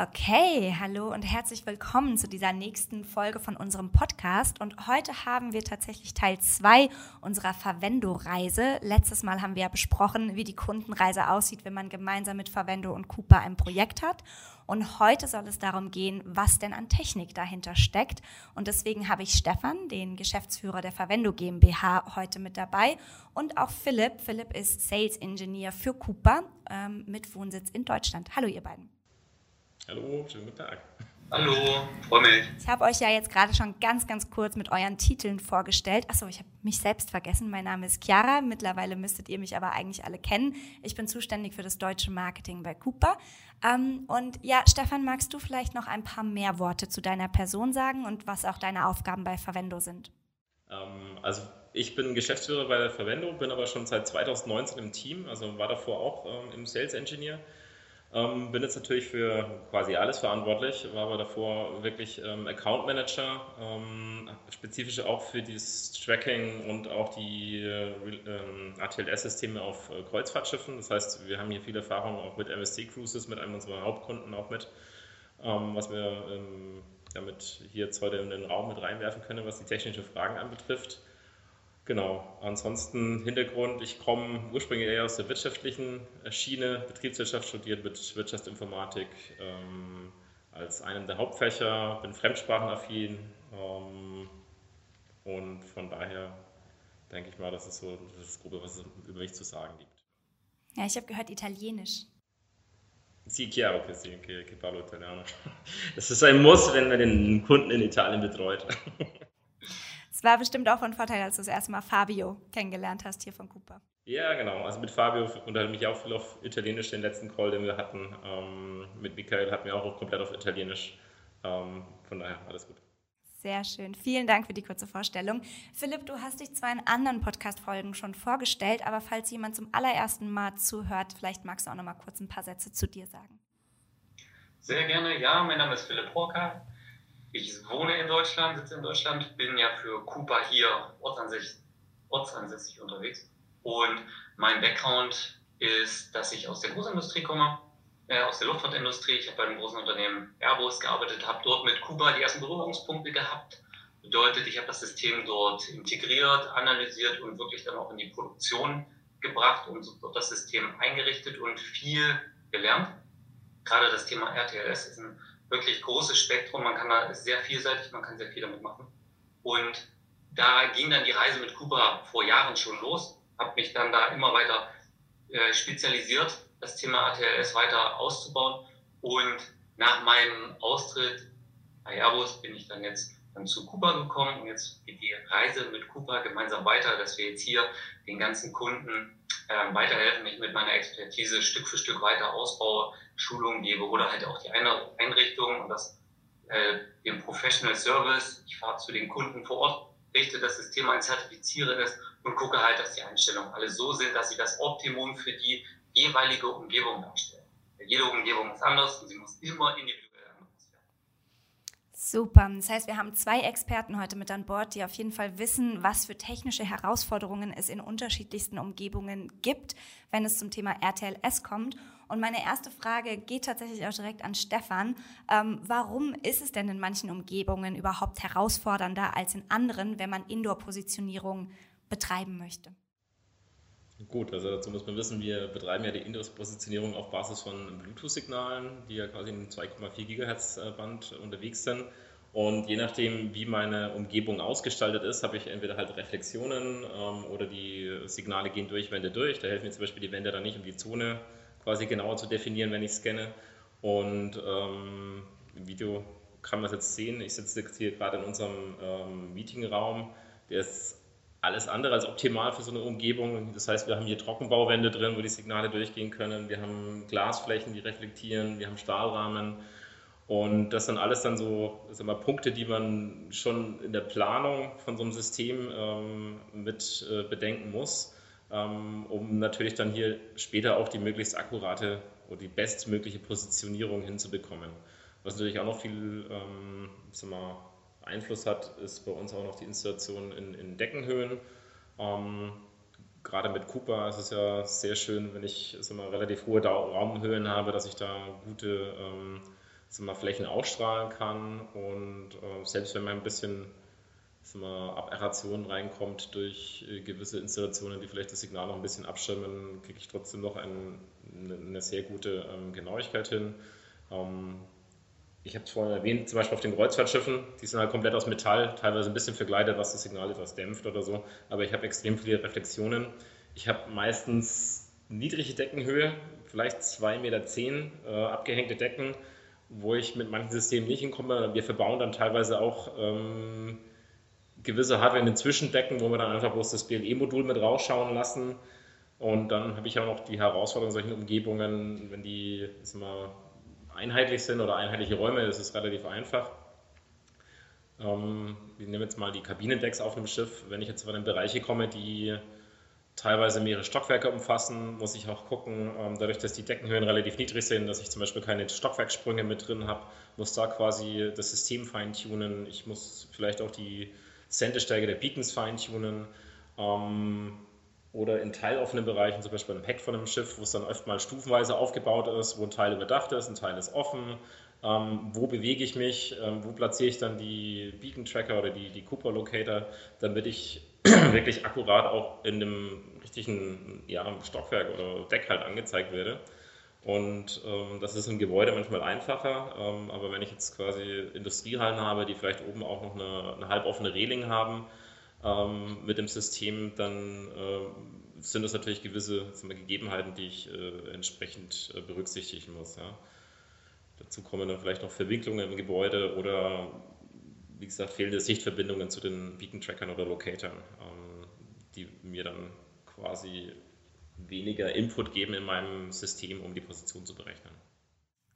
Okay, hallo und herzlich willkommen zu dieser nächsten Folge von unserem Podcast. Und heute haben wir tatsächlich Teil 2 unserer Verwendo-Reise. Letztes Mal haben wir ja besprochen, wie die Kundenreise aussieht, wenn man gemeinsam mit Verwendo und Cooper ein Projekt hat. Und heute soll es darum gehen, was denn an Technik dahinter steckt. Und deswegen habe ich Stefan, den Geschäftsführer der Verwendo GmbH, heute mit dabei. Und auch Philipp. Philipp ist Sales Engineer für Cooper ähm, mit Wohnsitz in Deutschland. Hallo, ihr beiden. Hallo, schönen guten Tag. Hallo, freue mich. Ich habe euch ja jetzt gerade schon ganz, ganz kurz mit euren Titeln vorgestellt. Achso, ich habe mich selbst vergessen. Mein Name ist Chiara. Mittlerweile müsstet ihr mich aber eigentlich alle kennen. Ich bin zuständig für das deutsche Marketing bei Cooper. Ähm, und ja, Stefan, magst du vielleicht noch ein paar mehr Worte zu deiner Person sagen und was auch deine Aufgaben bei Verwendo sind? Ähm, also ich bin Geschäftsführer bei der Verwendo, bin aber schon seit 2019 im Team, also war davor auch ähm, im Sales Engineer ähm, bin jetzt natürlich für quasi alles verantwortlich, war aber davor wirklich ähm, Account Manager, ähm, spezifisch auch für dieses Tracking und auch die äh, ähm, ATLS-Systeme auf äh, Kreuzfahrtschiffen. Das heißt, wir haben hier viel Erfahrung auch mit MSC Cruises, mit einem unserer Hauptkunden auch mit, ähm, was wir ähm, damit hier jetzt heute in den Raum mit reinwerfen können, was die technischen Fragen anbetrifft. Genau, ansonsten Hintergrund, ich komme ursprünglich eher aus der wirtschaftlichen Schiene, Betriebswirtschaft studiert mit Wirtschaftsinformatik ähm, als einem der Hauptfächer, bin fremdsprachenaffin ähm, und von daher denke ich mal, das ist so das Gruppe, was es über mich zu sagen gibt. Ja, ich habe gehört Italienisch. Sì, chiaro che sì, che, che parlo italiano. Das ist ein Muss, wenn man den Kunden in Italien betreut. Es war bestimmt auch von Vorteil, als du das erste Mal Fabio kennengelernt hast hier von Cooper. Ja, genau. Also mit Fabio unterhalte ich mich auch viel auf Italienisch, den letzten Call, den wir hatten. Ähm, mit Michael hatten wir auch komplett auf Italienisch. Ähm, von daher alles gut. Sehr schön. Vielen Dank für die kurze Vorstellung. Philipp, du hast dich zwar in anderen Podcast-Folgen schon vorgestellt, aber falls jemand zum allerersten Mal zuhört, vielleicht magst du auch noch mal kurz ein paar Sätze zu dir sagen. Sehr gerne. Ja, mein Name ist Philipp Horka. Ich wohne in Deutschland, sitze in Deutschland, bin ja für Cooper hier ortsansässig, ortsansässig unterwegs. Und mein Background ist, dass ich aus der Großindustrie komme, äh, aus der Luftfahrtindustrie. Ich habe bei einem großen Unternehmen Airbus gearbeitet, habe dort mit Cooper die ersten Berührungspunkte gehabt. Bedeutet, ich habe das System dort integriert, analysiert und wirklich dann auch in die Produktion gebracht und dort das System eingerichtet und viel gelernt. Gerade das Thema RTLS ist ein wirklich großes Spektrum. Man kann da sehr vielseitig, man kann sehr viel damit machen. Und da ging dann die Reise mit Kuba vor Jahren schon los. Habe mich dann da immer weiter äh, spezialisiert, das Thema ATLS weiter auszubauen. Und nach meinem Austritt bei Airbus bin ich dann jetzt dann zu Kuba gekommen und jetzt geht die Reise mit Kuba gemeinsam weiter, dass wir jetzt hier den ganzen Kunden äh, weiterhelfen, ich mit meiner Expertise Stück für Stück weiter ausbaue, Schulungen gebe oder halt auch die Einrichtung und das äh, den Professional Service. Ich fahre zu den Kunden vor Ort, richte das System ein, zertifiziere es und gucke halt, dass die Einstellungen alle so sind, dass sie das Optimum für die jeweilige Umgebung darstellen. Jede Umgebung ist anders und sie muss immer individuell Super. Das heißt, wir haben zwei Experten heute mit an Bord, die auf jeden Fall wissen, was für technische Herausforderungen es in unterschiedlichsten Umgebungen gibt, wenn es zum Thema RTLS kommt. Und meine erste Frage geht tatsächlich auch direkt an Stefan. Ähm, warum ist es denn in manchen Umgebungen überhaupt herausfordernder als in anderen, wenn man Indoor-Positionierung betreiben möchte? Gut, also dazu muss man wissen, wir betreiben ja die Indoor-Positionierung auf Basis von Bluetooth-Signalen, die ja quasi im 2,4 GHz-Band unterwegs sind. Und je nachdem, wie meine Umgebung ausgestaltet ist, habe ich entweder halt Reflexionen ähm, oder die Signale gehen durch Wände durch. Da helfen mir zum Beispiel die Wände dann nicht, um die Zone quasi genauer zu definieren, wenn ich scanne. Und ähm, im Video kann man es jetzt sehen. Ich sitze jetzt hier gerade in unserem ähm, Meetingraum. Der ist alles andere als optimal für so eine Umgebung. Das heißt, wir haben hier Trockenbauwände drin, wo die Signale durchgehen können. Wir haben Glasflächen, die reflektieren. Wir haben Stahlrahmen. Und das sind alles dann so sag mal, Punkte, die man schon in der Planung von so einem System ähm, mit äh, bedenken muss. Ähm, um natürlich dann hier später auch die möglichst akkurate oder die bestmögliche Positionierung hinzubekommen. Was natürlich auch noch viel ähm, mal, Einfluss hat, ist bei uns auch noch die Installation in, in Deckenhöhen. Ähm, gerade mit Cooper ist es ja sehr schön, wenn ich mal, relativ hohe Raumhöhen habe, dass ich da gute ähm, mal, Flächen ausstrahlen kann. Und äh, selbst wenn man ein bisschen mal, Aberration reinkommt durch äh, gewisse Installationen, die vielleicht das Signal noch ein bisschen abschirmen, kriege ich trotzdem noch ein, eine sehr gute ähm, Genauigkeit hin. Ähm, ich habe es vorhin erwähnt, zum Beispiel auf den Kreuzfahrtschiffen, die sind halt komplett aus Metall, teilweise ein bisschen verkleidet, was das Signal etwas dämpft oder so, aber ich habe extrem viele Reflexionen. Ich habe meistens niedrige Deckenhöhe, vielleicht 2,10 Meter zehn, äh, abgehängte Decken, wo ich mit manchen Systemen nicht hinkomme. Wir verbauen dann teilweise auch ähm, gewisse Hardware in den Zwischendecken, wo wir dann einfach bloß das BLE-Modul mit rausschauen lassen. Und dann habe ich auch noch die Herausforderung in solchen Umgebungen, wenn die mal, einheitlich sind oder einheitliche Räume, das ist relativ einfach. Ähm, wir nehmen jetzt mal die Kabinendecks auf dem Schiff. Wenn ich jetzt von den Bereiche komme, die teilweise mehrere Stockwerke umfassen, muss ich auch gucken, ähm, dadurch, dass die Deckenhöhen relativ niedrig sind, dass ich zum Beispiel keine Stockwerksprünge mit drin habe, muss da quasi das System feintunen. Ich muss vielleicht auch die Sendestärke der Beacons feintunen. Ähm, oder in teiloffenen Bereichen, zum Beispiel im Heck von einem Schiff, wo es dann oft mal stufenweise aufgebaut ist, wo ein Teil überdacht ist, ein Teil ist offen. Ähm, wo bewege ich mich, ähm, wo platziere ich dann die Beacon Tracker oder die, die Cooper Locator, damit ich wirklich akkurat auch in dem richtigen ja, Stockwerk oder Deck halt angezeigt werde. Und ähm, das ist im Gebäude manchmal einfacher, ähm, aber wenn ich jetzt quasi Industriehallen habe, die vielleicht oben auch noch eine, eine halboffene Reling haben, ähm, mit dem System, dann äh, sind das natürlich gewisse wir, Gegebenheiten, die ich äh, entsprechend äh, berücksichtigen muss. Ja. Dazu kommen dann vielleicht noch Verwicklungen im Gebäude oder, wie gesagt, fehlende Sichtverbindungen zu den Beacon-Trackern oder Locatoren, ähm, die mir dann quasi weniger Input geben in meinem System, um die Position zu berechnen.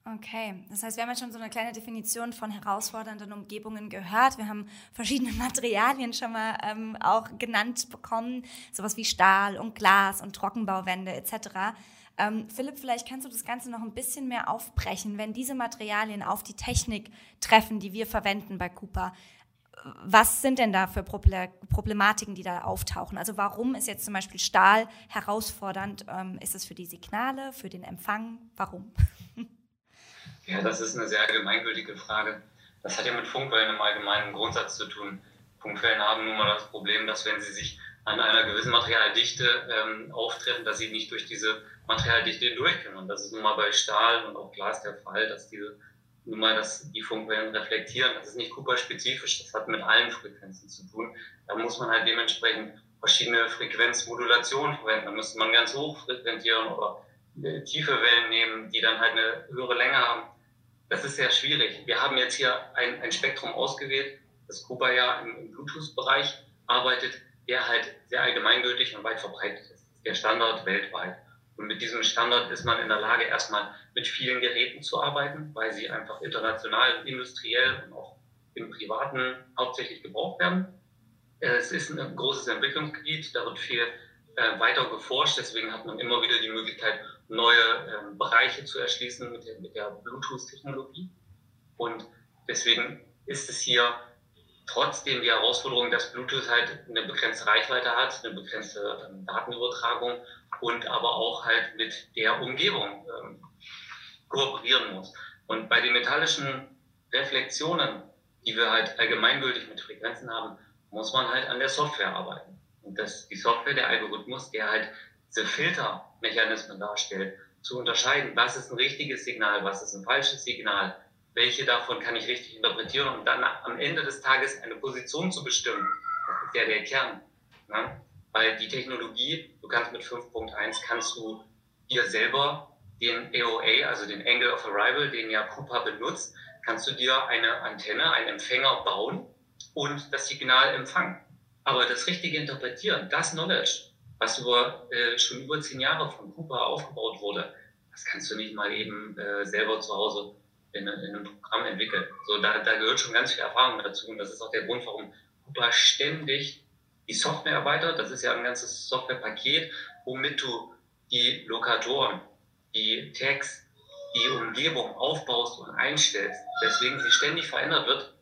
Okay, das heißt, wir haben jetzt schon so eine kleine Definition von herausfordernden Umgebungen gehört. Wir haben verschiedene Materialien schon mal ähm, auch genannt bekommen, sowas wie Stahl und Glas und Trockenbauwände etc. Ähm, Philipp, vielleicht kannst du das Ganze noch ein bisschen mehr aufbrechen, wenn diese Materialien auf die Technik treffen, die wir verwenden bei Cooper. Was sind denn da für Problematiken, die da auftauchen? Also warum ist jetzt zum Beispiel Stahl herausfordernd? Ähm, ist es für die Signale, für den Empfang? Warum? Ja, das ist eine sehr allgemeingültige Frage. Das hat ja mit Funkwellen im allgemeinen Grundsatz zu tun. Funkwellen haben nun mal das Problem, dass wenn sie sich an einer gewissen Materialdichte ähm, auftreten, dass sie nicht durch diese Materialdichte hindurch können. Und das ist nun mal bei Stahl und auch Glas der Fall, dass diese nun mal dass die Funkwellen reflektieren. Das ist nicht Cooper-spezifisch, das hat mit allen Frequenzen zu tun. Da muss man halt dementsprechend verschiedene Frequenzmodulationen verwenden. Da müsste man ganz hoch frequentieren oder äh, tiefe Wellen nehmen, die dann halt eine höhere Länge haben das ist sehr schwierig. Wir haben jetzt hier ein, ein Spektrum ausgewählt, das Kuba ja im, im Bluetooth-Bereich arbeitet, der halt sehr allgemeingültig und weit verbreitet ist. Der Standard weltweit. Und mit diesem Standard ist man in der Lage, erstmal mit vielen Geräten zu arbeiten, weil sie einfach international, industriell und auch im Privaten hauptsächlich gebraucht werden. Es ist ein großes Entwicklungsgebiet, da wird viel äh, weiter geforscht, deswegen hat man immer wieder die Möglichkeit, neue ähm, Bereiche zu erschließen mit der, der Bluetooth-Technologie. Und deswegen ist es hier trotzdem die Herausforderung, dass Bluetooth halt eine begrenzte Reichweite hat, eine begrenzte ähm, Datenübertragung und aber auch halt mit der Umgebung ähm, kooperieren muss. Und bei den metallischen Reflexionen, die wir halt allgemeingültig mit Frequenzen haben, muss man halt an der Software arbeiten. Und das, die Software, der Algorithmus, der halt diese Filtermechanismen darstellt, zu unterscheiden, was ist ein richtiges Signal, was ist ein falsches Signal, welche davon kann ich richtig interpretieren und dann am Ende des Tages eine Position zu bestimmen. Das ist ja der Kern. Ne? Weil die Technologie, du kannst mit 5.1 kannst du dir selber den AOA, also den Angle of Arrival, den ja Cooper benutzt, kannst du dir eine Antenne, einen Empfänger bauen und das Signal empfangen. Aber das richtige Interpretieren, das Knowledge, was über, äh, schon über zehn Jahre von Cooper aufgebaut wurde, das kannst du nicht mal eben äh, selber zu Hause in, in, einem Programm entwickeln. So, da, da gehört schon ganz viel Erfahrung dazu und das ist auch der Grund, warum Cooper ständig die Software erweitert. Das ist ja ein ganzes Softwarepaket, womit du die Lokatoren, die Tags, die Umgebung aufbaust und einstellst. Deswegen sie ständig verändert wird,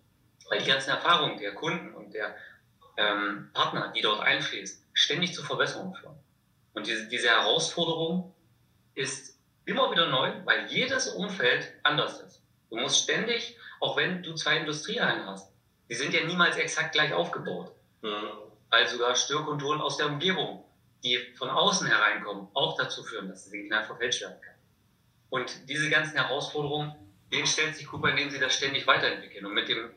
weil die ganzen Erfahrungen der Kunden und der ähm, Partner, die dort einfließen, ständig zu Verbesserungen führen. Und diese, diese Herausforderung ist immer wieder neu, weil jedes Umfeld anders ist. Du musst ständig, auch wenn du zwei Industriehallen hast, die sind ja niemals exakt gleich aufgebaut. Mhm. Weil sogar Störkonturen aus der Umgebung, die von außen hereinkommen, auch dazu führen, dass das Signal verfälscht werden kann. Und diese ganzen Herausforderungen, denen stellt sich Cooper, indem sie das ständig weiterentwickeln. Und mit dem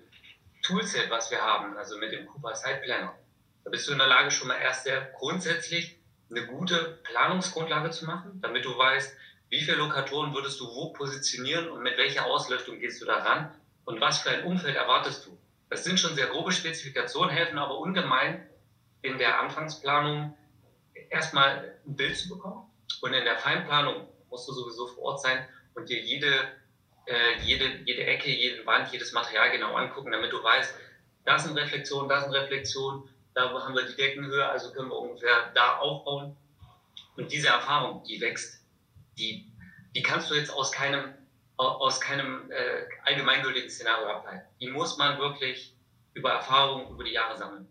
Toolset, was wir haben, also mit dem Cooper Site Planner, da bist du in der Lage, schon mal erst sehr grundsätzlich eine gute Planungsgrundlage zu machen, damit du weißt, wie viele Lokatoren würdest du wo positionieren und mit welcher Ausleuchtung gehst du daran und was für ein Umfeld erwartest du. Das sind schon sehr grobe Spezifikationen, helfen aber ungemein in der Anfangsplanung erstmal ein Bild zu bekommen und in der Feinplanung musst du sowieso vor Ort sein und dir jede, äh, jede, jede Ecke, jeden Wand, jedes Material genau angucken, damit du weißt, das sind Reflexionen, das sind Reflexionen, da haben wir die Deckenhöhe, also können wir ungefähr da aufbauen. Und diese Erfahrung, die wächst, die, die kannst du jetzt aus keinem, aus keinem äh, allgemeingültigen Szenario ableiten. Die muss man wirklich über Erfahrung über die Jahre sammeln.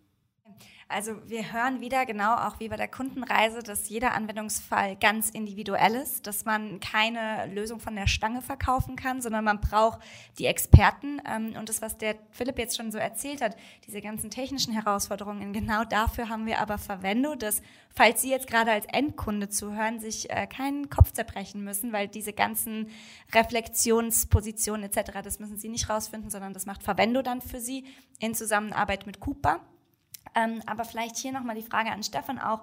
Also wir hören wieder genau auch wie bei der Kundenreise, dass jeder Anwendungsfall ganz individuell ist, dass man keine Lösung von der Stange verkaufen kann, sondern man braucht die Experten. Ähm, und das, was der Philipp jetzt schon so erzählt hat, diese ganzen technischen Herausforderungen, genau dafür haben wir aber Verwendung, dass falls Sie jetzt gerade als Endkunde zuhören, sich äh, keinen Kopf zerbrechen müssen, weil diese ganzen Reflexionspositionen etc., das müssen Sie nicht rausfinden, sondern das macht Verwendo dann für Sie in Zusammenarbeit mit Cooper. Ähm, aber vielleicht hier nochmal die Frage an Stefan auch.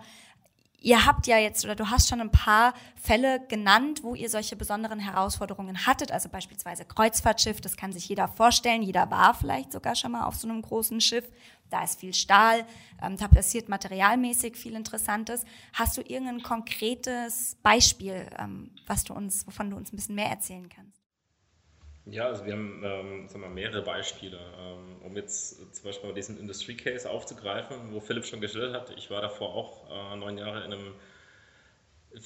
Ihr habt ja jetzt oder du hast schon ein paar Fälle genannt, wo ihr solche besonderen Herausforderungen hattet, also beispielsweise Kreuzfahrtschiff, das kann sich jeder vorstellen, jeder war vielleicht sogar schon mal auf so einem großen Schiff, da ist viel Stahl, ähm, da passiert materialmäßig viel Interessantes. Hast du irgendein konkretes Beispiel, ähm, was du uns, wovon du uns ein bisschen mehr erzählen kannst? Ja, also wir haben ähm, sagen wir, mehrere Beispiele. Ähm, um jetzt zum Beispiel diesen Industry Case aufzugreifen, wo Philipp schon gestellt hat. Ich war davor auch äh, neun Jahre in einem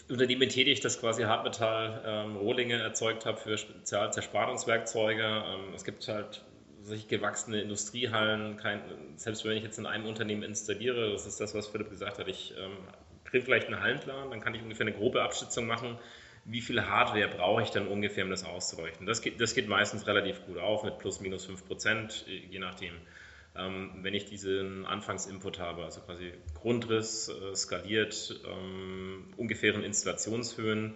Unternehmen tätig, das quasi Hartmetall ähm, erzeugt hat für Spezialzerspannungswerkzeuge. Ähm, es gibt halt sich gewachsene Industriehallen, kein, selbst wenn ich jetzt in einem Unternehmen installiere, das ist das, was Philipp gesagt hat, ich ähm, kriege vielleicht einen Hallenplan, dann kann ich ungefähr eine grobe Abschätzung machen, wie viel Hardware brauche ich dann ungefähr, um das auszuleuchten. Das geht, das geht meistens relativ gut auf mit plus minus 5 Prozent, je nachdem. Ähm, wenn ich diesen Anfangsinput habe, also quasi Grundriss, äh, skaliert, ähm, ungefähren Installationshöhen,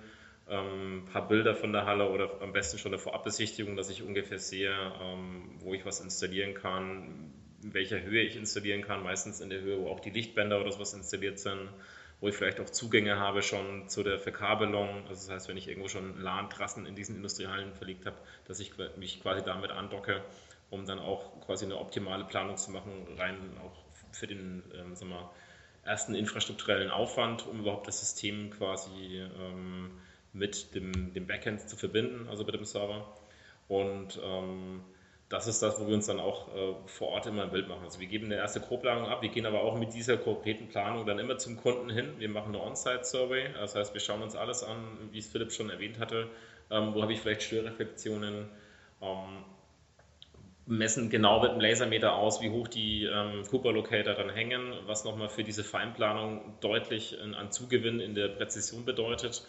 ähm, ein paar Bilder von der Halle oder am besten schon eine Vorabbesichtigung, dass ich ungefähr sehe, ähm, wo ich was installieren kann, in welcher Höhe ich installieren kann, meistens in der Höhe, wo auch die Lichtbänder oder sowas installiert sind wo ich vielleicht auch Zugänge habe schon zu der Verkabelung. Also das heißt, wenn ich irgendwo schon LAN-Trassen in diesen Industriehallen verlegt habe, dass ich mich quasi damit andocke, um dann auch quasi eine optimale Planung zu machen, rein auch für den ähm, sagen wir, ersten infrastrukturellen Aufwand, um überhaupt das System quasi ähm, mit dem, dem Backend zu verbinden, also mit dem Server. Und ähm, das ist das, wo wir uns dann auch äh, vor Ort immer ein Bild machen. Also wir geben eine erste Grobplanung ab, wir gehen aber auch mit dieser konkreten Planung dann immer zum Kunden hin. Wir machen eine On-Site-Survey, das heißt, wir schauen uns alles an, wie es Philipp schon erwähnt hatte, ähm, wo habe ich vielleicht Störreflexionen, ähm, messen genau mit dem Lasermeter aus, wie hoch die ähm, Cooper Locator dann hängen, was nochmal für diese Feinplanung deutlich an Zugewinn in der Präzision bedeutet.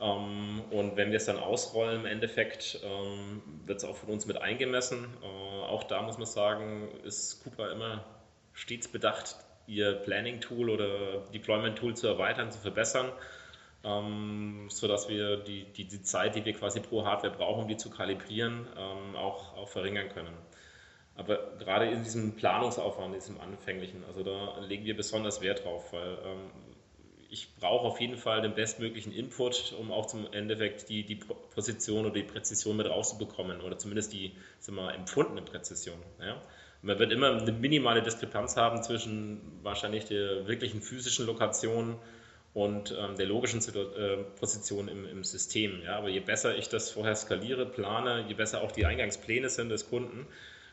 Ähm, und wenn wir es dann ausrollen, im Endeffekt ähm, wird es auch von uns mit eingemessen. Äh, auch da muss man sagen, ist Cooper immer stets bedacht, ihr Planning-Tool oder Deployment-Tool zu erweitern, zu verbessern, ähm, sodass wir die, die, die, Zeit, die wir quasi pro Hardware brauchen, um die zu kalibrieren, auch, auch verringern können. Aber gerade in diesem Planungsaufwand, diesem anfänglichen, also da legen wir besonders Wert drauf, weil ich brauche auf jeden Fall den bestmöglichen Input, um auch zum Endeffekt die, die Position oder die Präzision mit rauszubekommen oder zumindest die wir, empfundene Präzision. Ja? Man wird immer eine minimale Diskrepanz haben zwischen wahrscheinlich der wirklichen physischen Lokation und ähm, der logischen äh, Position im, im System. Ja? Aber je besser ich das vorher skaliere, plane, je besser auch die Eingangspläne sind des Kunden,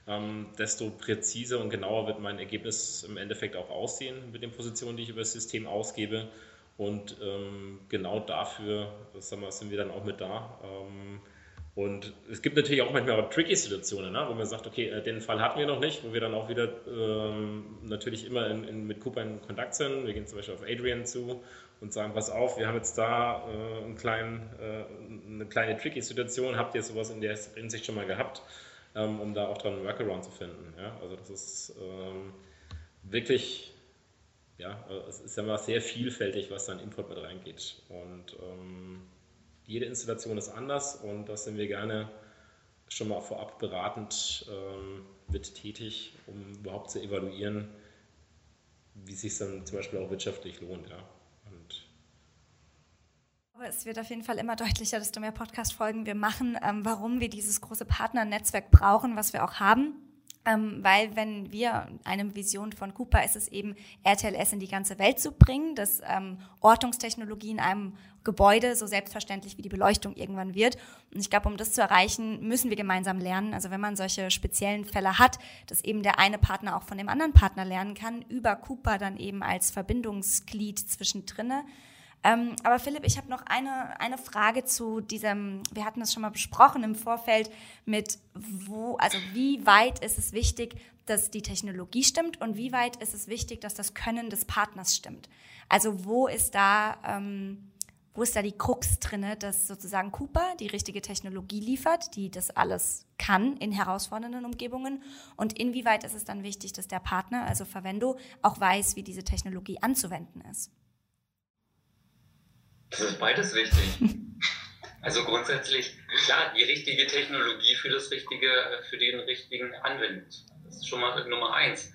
ähm, desto präziser und genauer wird mein Ergebnis im Endeffekt auch aussehen mit den Positionen, die ich über das System ausgebe. Und ähm, genau dafür sagen wir, sind wir dann auch mit da. Ähm, und es gibt natürlich auch manchmal tricky Situationen, ne, wo man sagt, okay, äh, den Fall hatten wir noch nicht, wo wir dann auch wieder ähm, natürlich immer in, in, mit Cooper in Kontakt sind. Wir gehen zum Beispiel auf Adrian zu und sagen, pass auf, wir haben jetzt da äh, einen kleinen, äh, eine kleine tricky Situation, habt ihr sowas in der Hinsicht schon mal gehabt, ähm, um da auch dran einen Workaround zu finden. Ja? Also das ist ähm, wirklich, ja, äh, es ist ja sehr vielfältig, was da in Import mit reingeht. Und ähm, jede Installation ist anders und da sind wir gerne schon mal vorab beratend ähm, mit tätig, um überhaupt zu evaluieren, wie sich dann zum Beispiel auch wirtschaftlich lohnt. Ja. Und es wird auf jeden Fall immer deutlicher, desto mehr Podcast-Folgen wir machen, ähm, warum wir dieses große Partnernetzwerk brauchen, was wir auch haben. Ähm, weil wenn wir eine Vision von Cooper ist es eben, RTLS in die ganze Welt zu bringen, dass ähm, Ortungstechnologie in einem Gebäude so selbstverständlich wie die Beleuchtung irgendwann wird. Und ich glaube, um das zu erreichen, müssen wir gemeinsam lernen. Also wenn man solche speziellen Fälle hat, dass eben der eine Partner auch von dem anderen Partner lernen kann, über Cooper dann eben als Verbindungsglied zwischendrinne. Ähm, aber Philipp, ich habe noch eine, eine Frage zu diesem, wir hatten das schon mal besprochen im Vorfeld, mit wo, also wie weit ist es wichtig, dass die Technologie stimmt und wie weit ist es wichtig, dass das Können des Partners stimmt? Also wo ist da, ähm, wo ist da die Krux drinne, dass sozusagen Cooper die richtige Technologie liefert, die das alles kann in herausfordernden Umgebungen? Und inwieweit ist es dann wichtig, dass der Partner, also Verwendo, auch weiß, wie diese Technologie anzuwenden ist? Das ist beides wichtig. Also grundsätzlich, klar, die richtige Technologie für das richtige, für den richtigen Anwendungsfall. Das ist schon mal Nummer eins.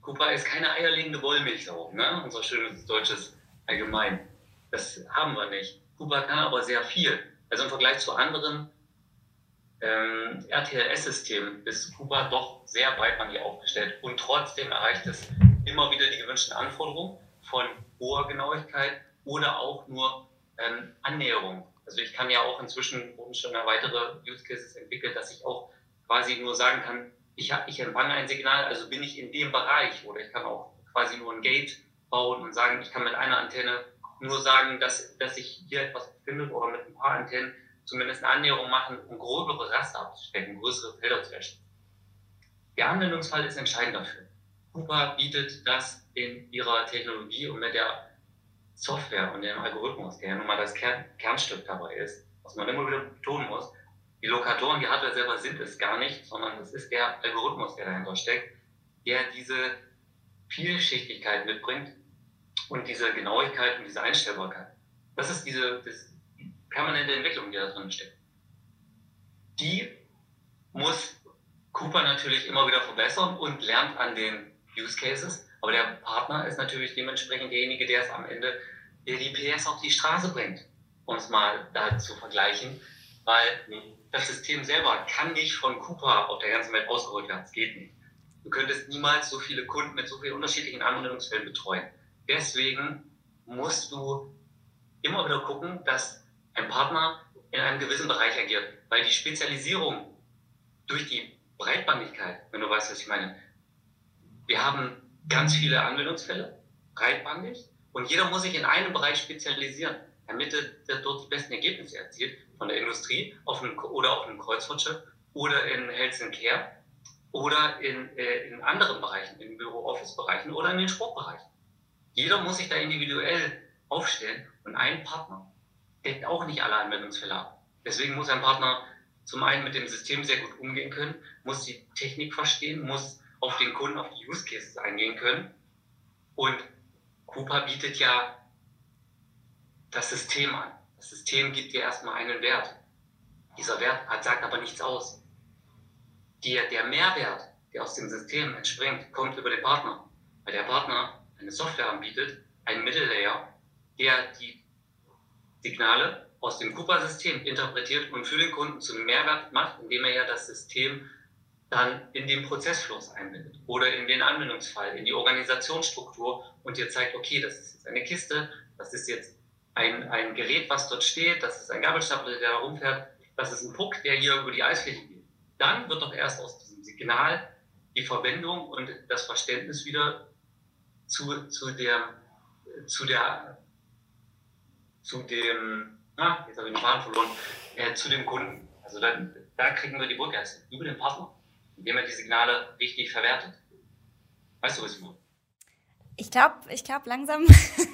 Cooper ist keine eierlegende Wollmilchsau, ne? unser schönes deutsches Allgemein. Das haben wir nicht. Cooper kann aber sehr viel. Also im Vergleich zu anderen ähm, RTLS-Systemen ist Cooper doch sehr breitbandig aufgestellt und trotzdem erreicht es immer wieder die gewünschten Anforderungen von hoher Genauigkeit oder auch nur ähm, Annäherung. Also ich kann ja auch inzwischen wurden schon weitere Use Cases entwickelt, dass ich auch quasi nur sagen kann, ich, ich empfange ein Signal, also bin ich in dem Bereich oder ich kann auch quasi nur ein Gate bauen und sagen, ich kann mit einer Antenne nur sagen, dass, dass sich hier etwas befindet oder mit ein paar Antennen zumindest eine Annäherung machen, um gröbere Raster abzustecken, größere Felder zu erstellen. Der Anwendungsfall ist entscheidend dafür. Cooper bietet das in ihrer Technologie und mit der Software und dem Algorithmus, der ja nun mal das Kern, Kernstück dabei ist, was man immer wieder betonen muss, die Lokatoren, die Hardware selber sind es gar nicht, sondern es ist der Algorithmus, der dahinter steckt, der diese Vielschichtigkeit mitbringt und diese Genauigkeit und diese Einstellbarkeit. Das ist diese das permanente Entwicklung, die da drin steckt. Die muss Cooper natürlich immer wieder verbessern und lernt an den Use Cases. Aber der Partner ist natürlich dementsprechend derjenige, der es am Ende, der die PS auf die Straße bringt, um es mal da zu vergleichen. Weil das System selber kann nicht von Cooper auf der ganzen Welt ausgerollt werden. Es geht nicht. Du könntest niemals so viele Kunden mit so vielen unterschiedlichen Anwendungsfällen betreuen. Deswegen musst du immer wieder gucken, dass ein Partner in einem gewissen Bereich agiert, weil die Spezialisierung durch die Breitbandigkeit, wenn du weißt, was ich meine, wir haben ganz viele Anwendungsfälle, breitbandig, und jeder muss sich in einem Bereich spezialisieren, damit er dort die besten Ergebnisse erzielt, von der Industrie auf einem, oder auf einem Kreuzfahrtschiff oder in Health and Care oder in, äh, in anderen Bereichen, in Büro-Office-Bereichen oder in den Sportbereichen. Jeder muss sich da individuell aufstellen und ein Partner deckt auch nicht alle Anwendungsfälle ab. Deswegen muss ein Partner zum einen mit dem System sehr gut umgehen können, muss die Technik verstehen, muss auf den Kunden, auf die Use Cases eingehen können. Und Cooper bietet ja das System an. Das System gibt dir erstmal einen Wert. Dieser Wert hat, sagt aber nichts aus. Der, der Mehrwert, der aus dem System entspringt, kommt über den Partner. Weil der Partner eine Software anbietet, einen Mittellayer, der die Signale aus dem Cooper-System interpretiert und für den Kunden zu einem Mehrwert macht, indem er ja das System dann in den Prozessfluss einbindet oder in den Anwendungsfall, in die Organisationsstruktur und dir zeigt, okay, das ist jetzt eine Kiste, das ist jetzt ein, ein Gerät, was dort steht, das ist ein Gabelstapler, der da rumfährt, das ist ein Puck, der hier über die Eisfläche geht. Dann wird doch erst aus diesem Signal die Verwendung und das Verständnis wieder zu, zu der, zu der, zu dem, ah, jetzt habe ich den Faden verloren, äh, zu dem Kunden. Also dann, da kriegen wir die Brücke erst über den Partner, indem er die Signale richtig verwertet. Weißt du, was ich meine? Ich glaube, ich glaube langsam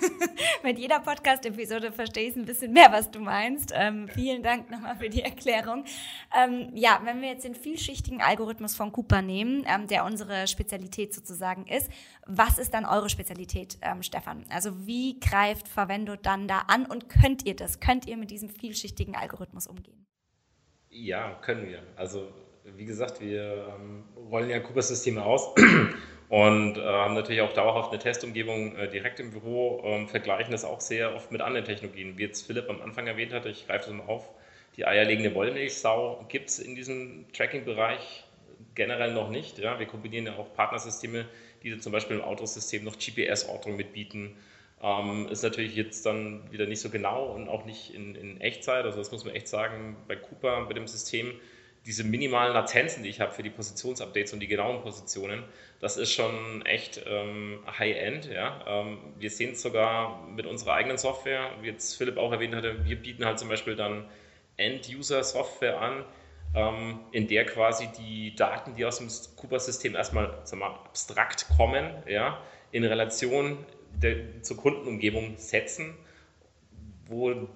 mit jeder Podcast-Episode verstehe ich ein bisschen mehr, was du meinst. Ähm, vielen Dank nochmal für die Erklärung. Ähm, ja, wenn wir jetzt den vielschichtigen Algorithmus von Cooper nehmen, ähm, der unsere Spezialität sozusagen ist, was ist dann eure Spezialität, ähm, Stefan? Also wie greift Verwendo dann da an und könnt ihr das? Könnt ihr mit diesem vielschichtigen Algorithmus umgehen? Ja, können wir. Also wie gesagt, wir ähm, rollen ja Cooper-Systeme aus und äh, haben natürlich auch dauerhaft eine Testumgebung äh, direkt im Büro, ähm, vergleichen das auch sehr oft mit anderen Technologien. Wie jetzt Philipp am Anfang erwähnt hatte, ich greife das mal auf, die eierlegende Wollmilchsau gibt es in diesem Tracking-Bereich generell noch nicht. Ja? Wir kombinieren ja auch Partnersysteme, die zum Beispiel im Autosystem noch GPS-Ortung mitbieten. Ähm, ist natürlich jetzt dann wieder nicht so genau und auch nicht in, in Echtzeit. Also das muss man echt sagen, bei Cooper, bei dem System, diese minimalen Latenzen, die ich habe für die Positionsupdates und die genauen Positionen, das ist schon echt ähm, High-End. Ja? Ähm, wir sehen es sogar mit unserer eigenen Software, wie jetzt Philipp auch erwähnt hatte, wir bieten halt zum Beispiel dann End-User-Software an, ähm, in der quasi die Daten, die aus dem Cooper-System erstmal mal, abstrakt kommen, ja, in Relation der, zur Kundenumgebung setzen, wo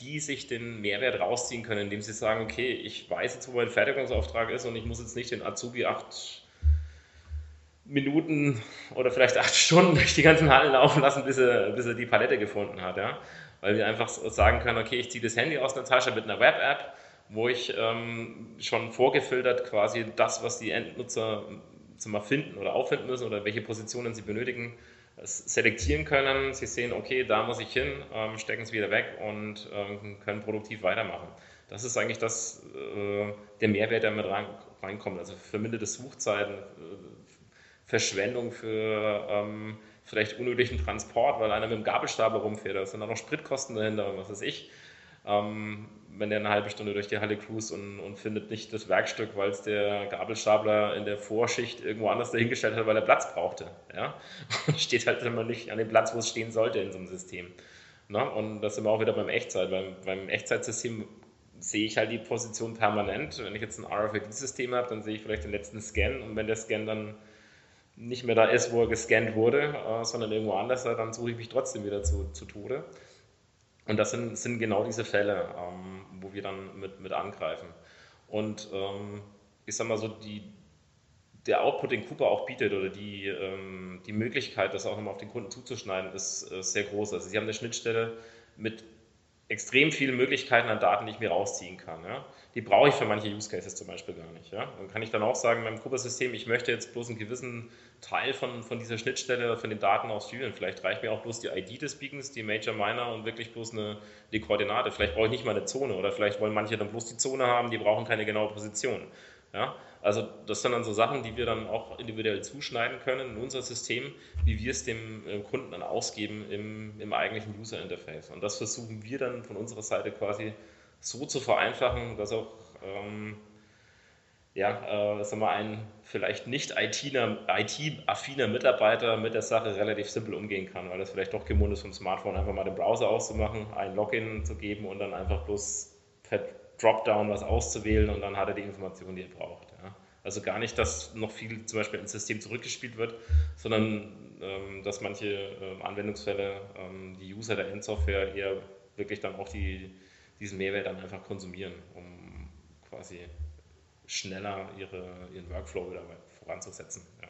die sich den Mehrwert rausziehen können, indem sie sagen, okay, ich weiß jetzt, wo mein Fertigungsauftrag ist und ich muss jetzt nicht den Azubi acht Minuten oder vielleicht acht Stunden durch die ganzen Hallen laufen lassen, bis er, bis er die Palette gefunden hat. Ja? Weil wir einfach sagen können, okay, ich ziehe das Handy aus der Tasche mit einer Web-App, wo ich ähm, schon vorgefiltert quasi das, was die Endnutzer mal finden oder auffinden müssen oder welche Positionen sie benötigen, selektieren können. Sie sehen, okay, da muss ich hin, ähm, stecken es wieder weg und ähm, können produktiv weitermachen. Das ist eigentlich das, äh, der Mehrwert, der mit rein, reinkommt. Also verminderte Suchzeiten, äh, Verschwendung für ähm, vielleicht unnötigen Transport, weil einer mit dem Gabelstapler rumfährt. Da sind auch noch Spritkosten dahinter und was weiß ich. Ähm, wenn der eine halbe Stunde durch die Halle cruist und, und findet nicht das Werkstück, weil es der Gabelstapler in der Vorschicht irgendwo anders dahingestellt hat, weil er Platz brauchte. Ja? Steht halt immer nicht an dem Platz, wo es stehen sollte in so einem System. Na? Und das sind wir auch wieder beim Echtzeit. Beim, beim Echtzeitsystem sehe ich halt die Position permanent. Wenn ich jetzt ein RFID-System habe, dann sehe ich vielleicht den letzten Scan und wenn der Scan dann nicht mehr da ist, wo er gescannt wurde, äh, sondern irgendwo anders, dann suche ich mich trotzdem wieder zu, zu Tode. Und das sind, sind genau diese Fälle, ähm, wo wir dann mit, mit angreifen. Und ähm, ich sag mal so, die, der Output, den Cooper auch bietet oder die, ähm, die Möglichkeit, das auch nochmal auf den Kunden zuzuschneiden, ist, ist sehr groß. Also sie haben eine Schnittstelle mit extrem vielen Möglichkeiten an Daten, die ich mir rausziehen kann. Ja? Die brauche ich für manche Use Cases zum Beispiel gar nicht. Ja? Dann kann ich dann auch sagen, in meinem Cooper-System, ich möchte jetzt bloß einen gewissen Teil von, von dieser Schnittstelle, von den Daten ausführen. Vielleicht reicht mir auch bloß die ID des Beacons, die Major Minor und wirklich bloß eine, die Koordinate. Vielleicht brauche ich nicht mal eine Zone oder vielleicht wollen manche dann bloß die Zone haben, die brauchen keine genaue Position. Ja? Also das sind dann so Sachen, die wir dann auch individuell zuschneiden können in unser System, wie wir es dem äh, Kunden dann ausgeben im, im eigentlichen User Interface. Und das versuchen wir dann von unserer Seite quasi so zu vereinfachen, dass auch ähm, ja, äh, sagen wir, ein vielleicht nicht IT-affiner Mitarbeiter mit der Sache relativ simpel umgehen kann, weil das vielleicht doch gewohnt ist, vom Smartphone einfach mal den Browser auszumachen, ein Login zu geben und dann einfach bloß per Dropdown was auszuwählen und dann hat er die Informationen, die er braucht. Ja. Also gar nicht, dass noch viel zum Beispiel ins System zurückgespielt wird, sondern ähm, dass manche ähm, Anwendungsfälle ähm, die User der Endsoftware eher wirklich dann auch die, diesen Mehrwert dann einfach konsumieren, um quasi schneller ihre, ihren Workflow wieder voranzusetzen. Ja.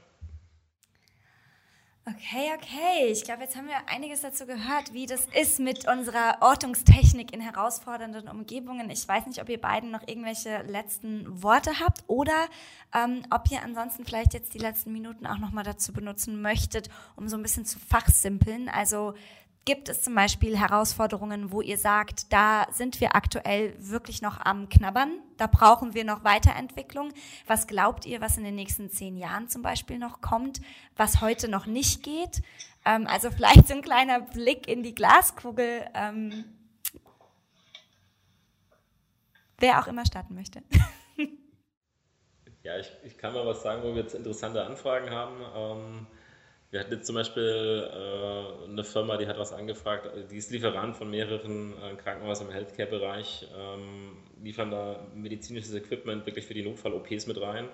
Okay, okay. Ich glaube, jetzt haben wir einiges dazu gehört, wie das ist mit unserer Ortungstechnik in herausfordernden Umgebungen. Ich weiß nicht, ob ihr beiden noch irgendwelche letzten Worte habt oder ähm, ob ihr ansonsten vielleicht jetzt die letzten Minuten auch nochmal dazu benutzen möchtet, um so ein bisschen zu fachsimpeln. Also Gibt es zum Beispiel Herausforderungen, wo ihr sagt, da sind wir aktuell wirklich noch am Knabbern, da brauchen wir noch Weiterentwicklung? Was glaubt ihr, was in den nächsten zehn Jahren zum Beispiel noch kommt, was heute noch nicht geht? Ähm, also vielleicht so ein kleiner Blick in die Glaskugel. Ähm, wer auch immer starten möchte. Ja, ich, ich kann mal was sagen, wo wir jetzt interessante Anfragen haben. Ähm, wir hatten jetzt zum Beispiel äh, eine Firma, die hat was angefragt, die ist Lieferant von mehreren äh, Krankenhäusern im Healthcare-Bereich, ähm, liefern da medizinisches Equipment wirklich für die Notfall-OPs mit rein.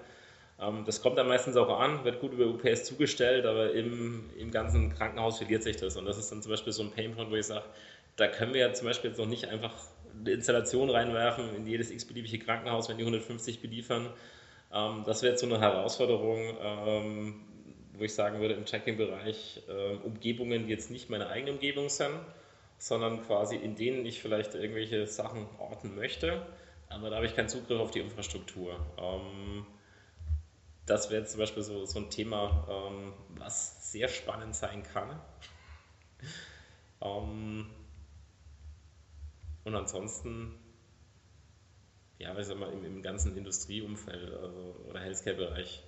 Ähm, das kommt dann meistens auch an, wird gut über UPS zugestellt, aber im, im ganzen Krankenhaus verliert sich das. Und das ist dann zum Beispiel so ein Painpoint, wo ich sage, da können wir ja zum Beispiel jetzt noch nicht einfach eine Installation reinwerfen in jedes x-beliebige Krankenhaus, wenn die 150 beliefern ähm, das wäre jetzt so eine Herausforderung, ähm, wo ich sagen würde, im Tracking-Bereich äh, Umgebungen, die jetzt nicht meine eigene Umgebung sind, sondern quasi in denen ich vielleicht irgendwelche Sachen orten möchte, aber da habe ich keinen Zugriff auf die Infrastruktur. Ähm, das wäre zum Beispiel so, so ein Thema, ähm, was sehr spannend sein kann. ähm, und ansonsten ja, ich sag mal, im, im ganzen Industrieumfeld also, oder Healthcare-Bereich.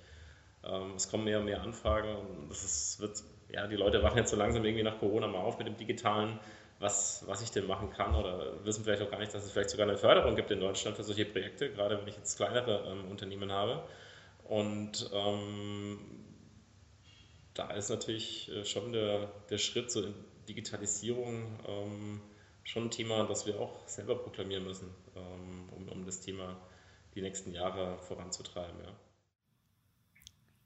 Ähm, es kommen mehr und mehr Anfragen und das ist, wird, ja, die Leute wachen jetzt so langsam irgendwie nach Corona mal auf mit dem Digitalen, was, was ich denn machen kann oder wissen vielleicht auch gar nicht, dass es vielleicht sogar eine Förderung gibt in Deutschland für solche Projekte, gerade wenn ich jetzt kleinere ähm, Unternehmen habe. Und ähm, da ist natürlich äh, schon der, der Schritt zur Digitalisierung ähm, schon ein Thema, das wir auch selber proklamieren müssen, ähm, um, um das Thema die nächsten Jahre voranzutreiben. Ja.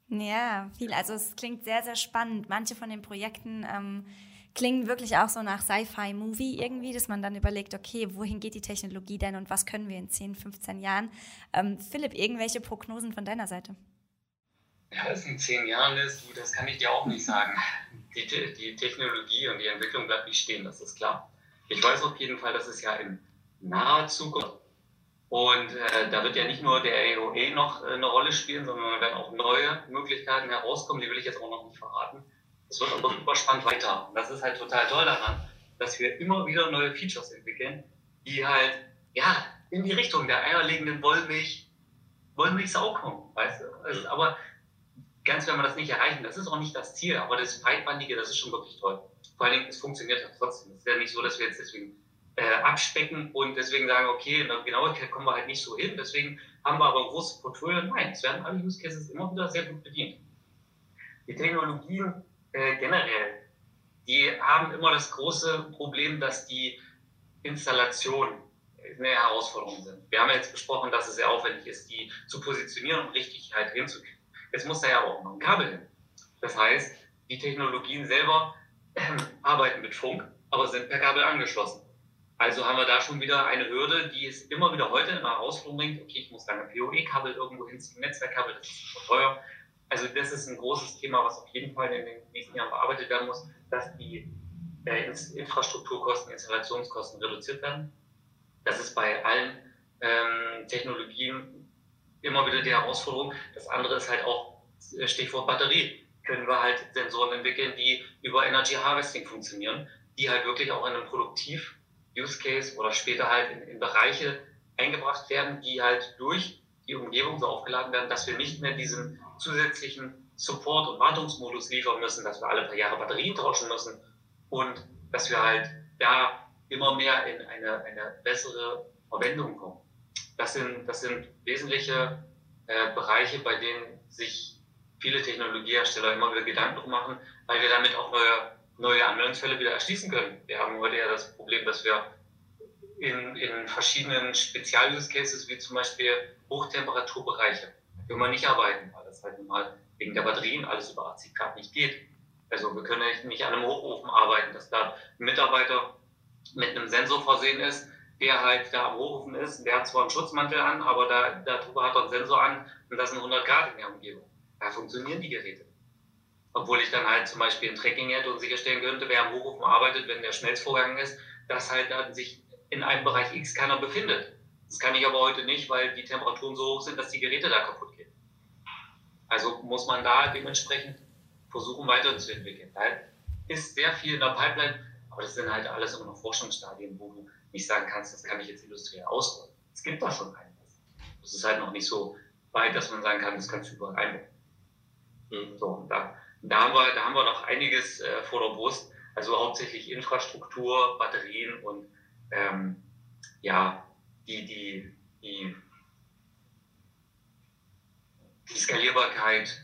Ja, viel. Also es klingt sehr, sehr spannend. Manche von den Projekten ähm, klingen wirklich auch so nach Sci-Fi-Movie irgendwie, dass man dann überlegt, okay, wohin geht die Technologie denn und was können wir in 10, 15 Jahren? Ähm, Philipp, irgendwelche Prognosen von deiner Seite? Ja, es in zehn Jahren ist, das kann ich dir auch nicht sagen. Die, die Technologie und die Entwicklung bleibt nicht stehen, das ist klar. Ich weiß auf jeden Fall, dass es ja in naher Zukunft und äh, da wird ja nicht nur der AOE noch äh, eine Rolle spielen, sondern da werden auch neue Möglichkeiten herauskommen, die will ich jetzt auch noch nicht verraten. Es wird aber super spannend weiter. Und das ist halt total toll daran, dass wir immer wieder neue Features entwickeln, die halt, ja, in die Richtung der eierlegenden Wollmilch, Wollmilchsau kommen, weißt du? Also, aber ganz werden wir das nicht erreichen. Das ist auch nicht das Ziel, aber das Breitbandige, das ist schon wirklich toll. Vor allen Dingen, es funktioniert ja trotzdem. Es ist ja nicht so, dass wir jetzt deswegen äh, abspecken und deswegen sagen, okay, in der Genauigkeit kommen wir halt nicht so hin, deswegen haben wir aber ein großes Portfolio. Nein, es werden alle Use Cases immer wieder sehr gut bedient. Die Technologien äh, generell, die haben immer das große Problem, dass die Installation eine Herausforderung sind. Wir haben jetzt besprochen, dass es sehr aufwendig ist, die zu positionieren und richtig halt hinzukriegen. Jetzt muss da ja auch noch ein Kabel hin. Das heißt, die Technologien selber arbeiten mit Funk, aber sind per Kabel angeschlossen. Also haben wir da schon wieder eine Hürde, die es immer wieder heute in der Herausforderung bringt. Okay, ich muss da ein PoE-Kabel irgendwo hinziehen, Netzwerkkabel, das ist super teuer. Also das ist ein großes Thema, was auf jeden Fall in den nächsten Jahren bearbeitet werden muss, dass die äh, Infrastrukturkosten, Installationskosten reduziert werden. Das ist bei allen ähm, Technologien immer wieder die Herausforderung. Das andere ist halt auch äh, Stichwort Batterie können wir halt Sensoren entwickeln, die über Energy Harvesting funktionieren, die halt wirklich auch in einem Produktiv-Use-Case oder später halt in, in Bereiche eingebracht werden, die halt durch die Umgebung so aufgeladen werden, dass wir nicht mehr diesen zusätzlichen Support- und Wartungsmodus liefern müssen, dass wir alle paar Jahre Batterien tauschen müssen und dass wir halt da immer mehr in eine, eine bessere Verwendung kommen. Das sind, das sind wesentliche äh, Bereiche, bei denen sich viele Technologiehersteller immer wieder Gedanken machen, weil wir damit auch neue, neue Anwendungsfälle wieder erschließen können. Wir haben heute ja das Problem, dass wir in, in verschiedenen Spezial-Use-Cases, wie zum Beispiel Hochtemperaturbereiche, können wir nicht arbeiten, weil das halt mal wegen der Batterien alles über 80 Grad nicht geht. Also wir können nicht an einem Hochofen arbeiten, dass da ein Mitarbeiter mit einem Sensor versehen ist, der halt da am Hochofen ist, der hat zwar einen Schutzmantel an, aber da, darüber hat er einen Sensor an und das sind 100 Grad in der Umgebung da funktionieren die Geräte. Obwohl ich dann halt zum Beispiel ein Tracking hätte und sicherstellen könnte, wer am Hochofen arbeitet, wenn der Schmelzvorgang ist, dass halt dann sich in einem Bereich X keiner befindet. Das kann ich aber heute nicht, weil die Temperaturen so hoch sind, dass die Geräte da kaputt gehen. Also muss man da dementsprechend versuchen weiterzuentwickeln. Da ist sehr viel in der Pipeline, aber das sind halt alles immer noch Forschungsstadien, wo du nicht sagen kannst, das kann ich jetzt industriell ausrollen. Es gibt da schon einiges. Das ist halt noch nicht so weit, dass man sagen kann, das kannst du überall einbauen. Mhm. So, da, da, haben wir, da haben wir noch einiges äh, vor der Brust. Also hauptsächlich Infrastruktur, Batterien und ähm, ja, die, die, die die Skalierbarkeit,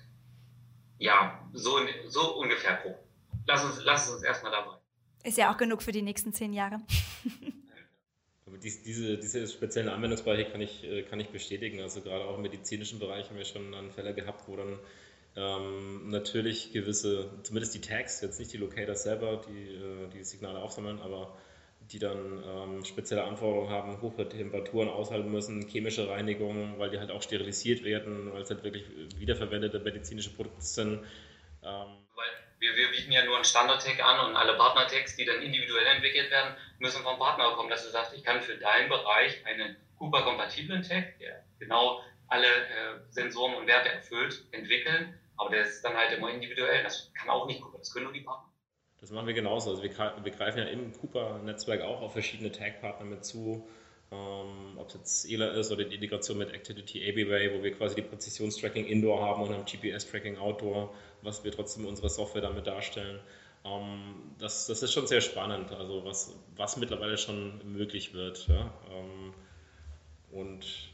ja, so, so ungefähr grob. Lass uns, lass uns erstmal dabei. Ist ja auch genug für die nächsten zehn Jahre. Aber dies, diese, diese speziellen Anwendungsbereiche kann ich, äh, kann ich bestätigen. Also gerade auch im medizinischen Bereich haben wir schon dann Fälle gehabt, wo dann ähm, natürlich gewisse, zumindest die Tags, jetzt nicht die Locators selber, die äh, die Signale aufsammeln, aber die dann ähm, spezielle Anforderungen haben, hohe Temperaturen aushalten müssen, chemische Reinigung, weil die halt auch sterilisiert werden, weil es halt wirklich wiederverwendete medizinische Produkte sind. Ähm weil wir, wir, bieten ja nur einen Standard-Tag an und alle Partner-Tags, die dann individuell entwickelt werden, müssen vom Partner kommen, dass du sagst, ich kann für deinen Bereich einen Cooper-kompatiblen Tag, der genau alle äh, Sensoren und Werte erfüllt, entwickeln, aber der ist dann halt immer individuell. Das kann auch nicht Cooper, das können nur die Partner. Das machen wir genauso. Also wir, wir greifen ja im Cooper-Netzwerk auch auf verschiedene Tag-Partner mit zu. Ähm, ob es jetzt ELA ist oder die Integration mit Activity ABWay, wo wir quasi die Präzisionstracking Indoor haben und haben GPS-Tracking Outdoor, was wir trotzdem unsere Software damit darstellen. Ähm, das, das ist schon sehr spannend, also was, was mittlerweile schon möglich wird. Ja? Ähm, und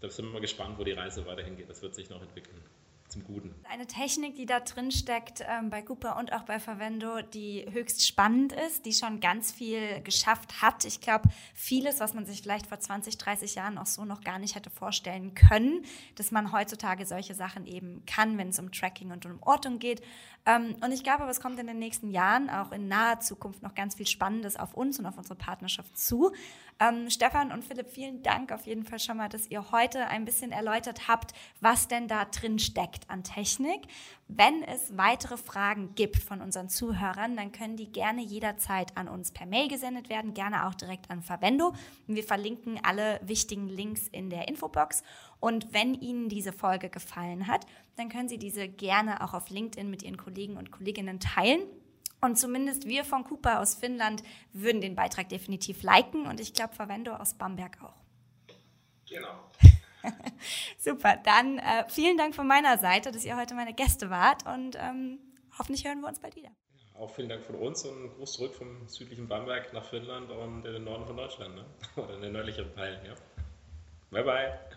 da sind wir mal gespannt, wo die Reise weiterhin geht. Das wird sich noch entwickeln zum Guten. Eine Technik, die da drin steckt ähm, bei Cooper und auch bei Verwendo, die höchst spannend ist, die schon ganz viel geschafft hat. Ich glaube, vieles, was man sich vielleicht vor 20, 30 Jahren auch so noch gar nicht hätte vorstellen können, dass man heutzutage solche Sachen eben kann, wenn es um Tracking und um Ortung geht. Ähm, und ich glaube, es kommt in den nächsten Jahren, auch in naher Zukunft, noch ganz viel Spannendes auf uns und auf unsere Partnerschaft zu. Ähm, Stefan und Philipp, vielen Dank auf jeden Fall schon mal, dass ihr heute ein bisschen erläutert habt, was denn da drin steckt an Technik. Wenn es weitere Fragen gibt von unseren Zuhörern, dann können die gerne jederzeit an uns per Mail gesendet werden, gerne auch direkt an Verwendo. Wir verlinken alle wichtigen Links in der Infobox. Und wenn Ihnen diese Folge gefallen hat, dann können Sie diese gerne auch auf LinkedIn mit Ihren Kollegen und Kolleginnen teilen. Und zumindest wir von Cooper aus Finnland würden den Beitrag definitiv liken und ich glaube Verwendo aus Bamberg auch. Genau. Super, dann äh, vielen Dank von meiner Seite, dass ihr heute meine Gäste wart und ähm, hoffentlich hören wir uns bald wieder. Auch vielen Dank von uns und einen Gruß zurück vom südlichen Bamberg nach Finnland und in den Norden von Deutschland, ne? oder in den nördlichen Teil. Ja. Bye, bye.